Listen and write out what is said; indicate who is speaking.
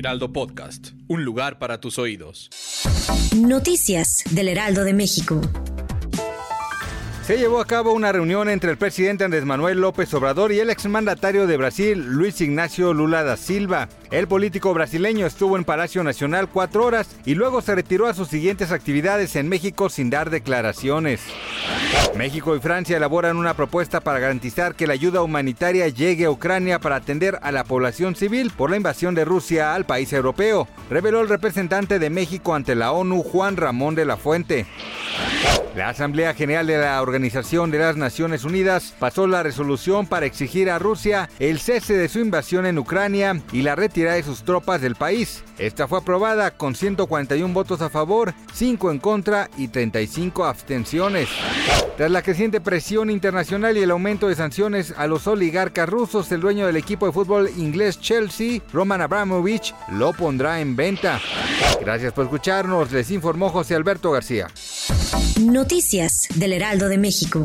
Speaker 1: Heraldo Podcast, un lugar para tus oídos.
Speaker 2: Noticias del Heraldo de México.
Speaker 3: Se llevó a cabo una reunión entre el presidente Andrés Manuel López Obrador y el exmandatario de Brasil, Luis Ignacio Lula da Silva. El político brasileño estuvo en Palacio Nacional cuatro horas y luego se retiró a sus siguientes actividades en México sin dar declaraciones. México y Francia elaboran una propuesta para garantizar que la ayuda humanitaria llegue a Ucrania para atender a la población civil por la invasión de Rusia al país europeo, reveló el representante de México ante la ONU, Juan Ramón de la Fuente. La Asamblea General de la Organización de las Naciones Unidas pasó la resolución para exigir a Rusia el cese de su invasión en Ucrania y la retirada de sus tropas del país. Esta fue aprobada con 141 votos a favor, 5 en contra y 35 abstenciones. Tras la creciente presión internacional y el aumento de sanciones a los oligarcas rusos, el dueño del equipo de fútbol inglés Chelsea, Roman Abramovich, lo pondrá en venta. Gracias por escucharnos, les informó José Alberto García.
Speaker 2: Noticias del Heraldo de México.